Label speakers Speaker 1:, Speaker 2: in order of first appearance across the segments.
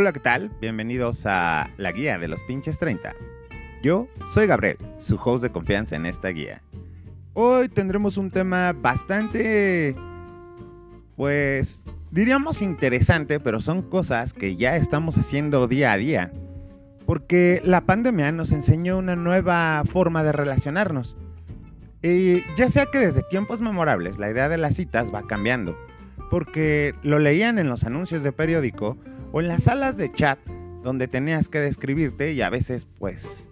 Speaker 1: Hola, ¿qué tal? Bienvenidos a la guía de los pinches 30. Yo soy Gabriel, su host de confianza en esta guía. Hoy tendremos un tema bastante, pues, diríamos interesante, pero son cosas que ya estamos haciendo día a día. Porque la pandemia nos enseñó una nueva forma de relacionarnos. Y ya sea que desde tiempos memorables la idea de las citas va cambiando, porque lo leían en los anuncios de periódico o en las salas de chat donde tenías que describirte y a veces pues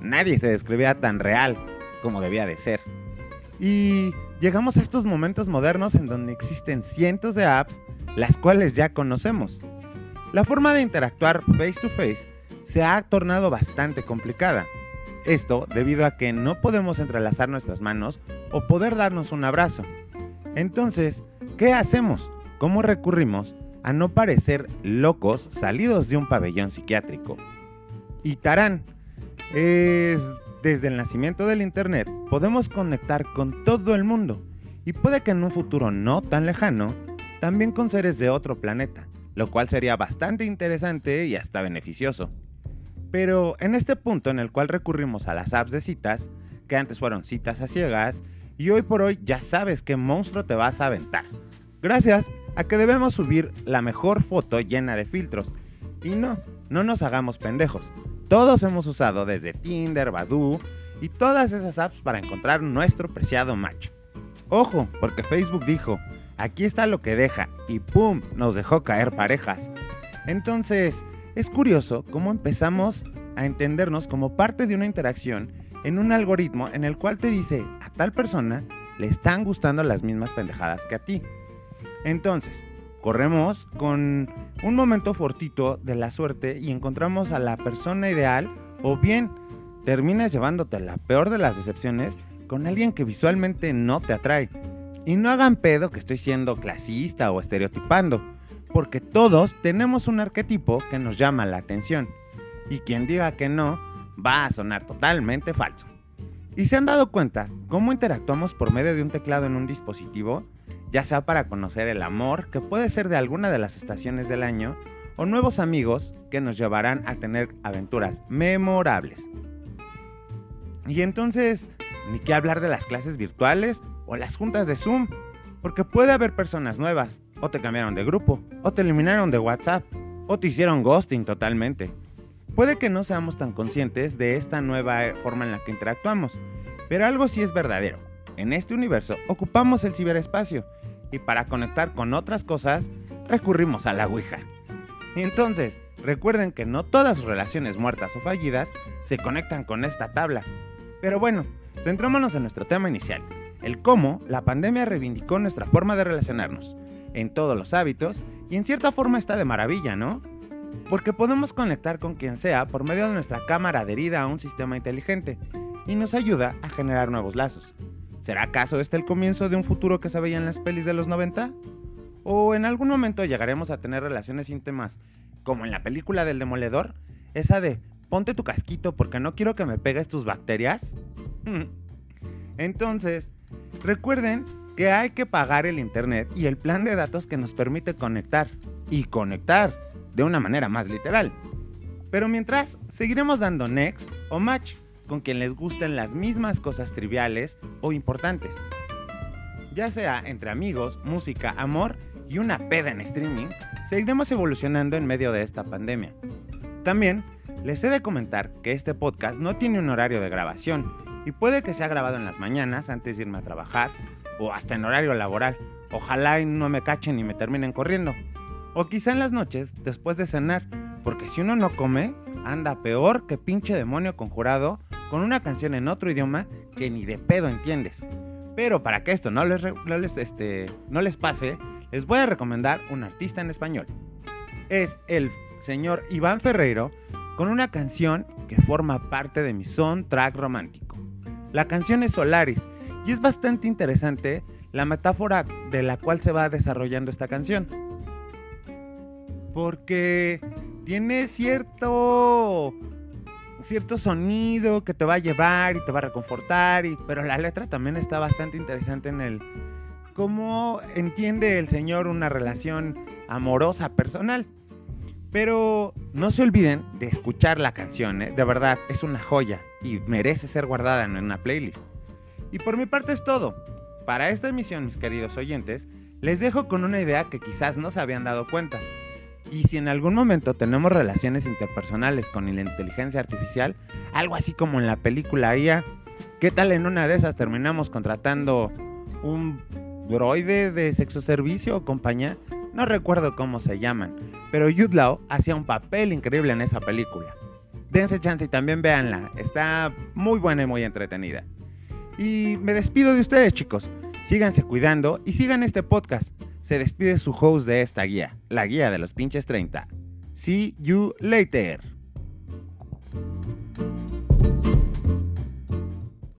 Speaker 1: nadie se describía tan real como debía de ser. Y llegamos a estos momentos modernos en donde existen cientos de apps las cuales ya conocemos. La forma de interactuar face to face se ha tornado bastante complicada. Esto debido a que no podemos entrelazar nuestras manos o poder darnos un abrazo. Entonces, ¿qué hacemos? ¿Cómo recurrimos a no parecer locos salidos de un pabellón psiquiátrico? Y tarán, es desde el nacimiento del Internet podemos conectar con todo el mundo y puede que en un futuro no tan lejano, también con seres de otro planeta, lo cual sería bastante interesante y hasta beneficioso. Pero en este punto en el cual recurrimos a las apps de citas, que antes fueron citas a ciegas, y hoy por hoy ya sabes qué monstruo te vas a aventar. Gracias a que debemos subir la mejor foto llena de filtros. Y no, no nos hagamos pendejos. Todos hemos usado desde Tinder, Badoo y todas esas apps para encontrar nuestro preciado match. Ojo, porque Facebook dijo, aquí está lo que deja y ¡pum! nos dejó caer parejas. Entonces, es curioso cómo empezamos a entendernos como parte de una interacción en un algoritmo en el cual te dice a tal persona le están gustando las mismas pendejadas que a ti. Entonces, corremos con un momento fortito de la suerte y encontramos a la persona ideal o bien terminas llevándote la peor de las decepciones con alguien que visualmente no te atrae. Y no hagan pedo que estoy siendo clasista o estereotipando porque todos tenemos un arquetipo que nos llama la atención. Y quien diga que no, va a sonar totalmente falso. ¿Y se han dado cuenta cómo interactuamos por medio de un teclado en un dispositivo? Ya sea para conocer el amor, que puede ser de alguna de las estaciones del año, o nuevos amigos que nos llevarán a tener aventuras memorables. Y entonces, ni qué hablar de las clases virtuales o las juntas de Zoom, porque puede haber personas nuevas, o te cambiaron de grupo, o te eliminaron de WhatsApp, o te hicieron ghosting totalmente. Puede que no seamos tan conscientes de esta nueva forma en la que interactuamos, pero algo sí es verdadero. En este universo ocupamos el ciberespacio y para conectar con otras cosas recurrimos a la Ouija. Entonces, recuerden que no todas sus relaciones muertas o fallidas se conectan con esta tabla. Pero bueno, centrémonos en nuestro tema inicial, el cómo la pandemia reivindicó nuestra forma de relacionarnos en todos los hábitos y en cierta forma está de maravilla, ¿no? Porque podemos conectar con quien sea por medio de nuestra cámara adherida a un sistema inteligente y nos ayuda a generar nuevos lazos. ¿Será acaso este el comienzo de un futuro que se veía en las pelis de los 90? ¿O en algún momento llegaremos a tener relaciones íntimas como en la película del demoledor? Esa de ponte tu casquito porque no quiero que me pegues tus bacterias. Entonces, recuerden que hay que pagar el internet y el plan de datos que nos permite conectar y conectar de una manera más literal. Pero mientras, seguiremos dando next o match con quien les gusten las mismas cosas triviales o importantes. Ya sea entre amigos, música, amor y una peda en streaming, seguiremos evolucionando en medio de esta pandemia. También les he de comentar que este podcast no tiene un horario de grabación y puede que sea grabado en las mañanas antes de irme a trabajar o hasta en horario laboral. Ojalá no me cachen y me terminen corriendo. O quizá en las noches después de cenar, porque si uno no come, anda peor que pinche demonio conjurado con una canción en otro idioma que ni de pedo entiendes. Pero para que esto no les, no les, este, no les pase, les voy a recomendar un artista en español. Es el señor Iván Ferreiro con una canción que forma parte de mi soundtrack romántico. La canción es Solaris y es bastante interesante la metáfora de la cual se va desarrollando esta canción. Porque tiene cierto cierto sonido que te va a llevar y te va a reconfortar, y, pero la letra también está bastante interesante en el cómo entiende el Señor una relación amorosa personal. Pero no se olviden de escuchar la canción, ¿eh? de verdad es una joya y merece ser guardada en una playlist. Y por mi parte es todo. Para esta emisión, mis queridos oyentes, les dejo con una idea que quizás no se habían dado cuenta. Y si en algún momento tenemos relaciones interpersonales con la inteligencia artificial, algo así como en la película IA, ¿qué tal en una de esas terminamos contratando un droide de sexo servicio o compañía? No recuerdo cómo se llaman, pero Jude Law hacía un papel increíble en esa película. Dense chance y también véanla, está muy buena y muy entretenida. Y me despido de ustedes chicos, síganse cuidando y sigan este podcast. Se despide su host de esta guía, la guía de los pinches 30. See you later.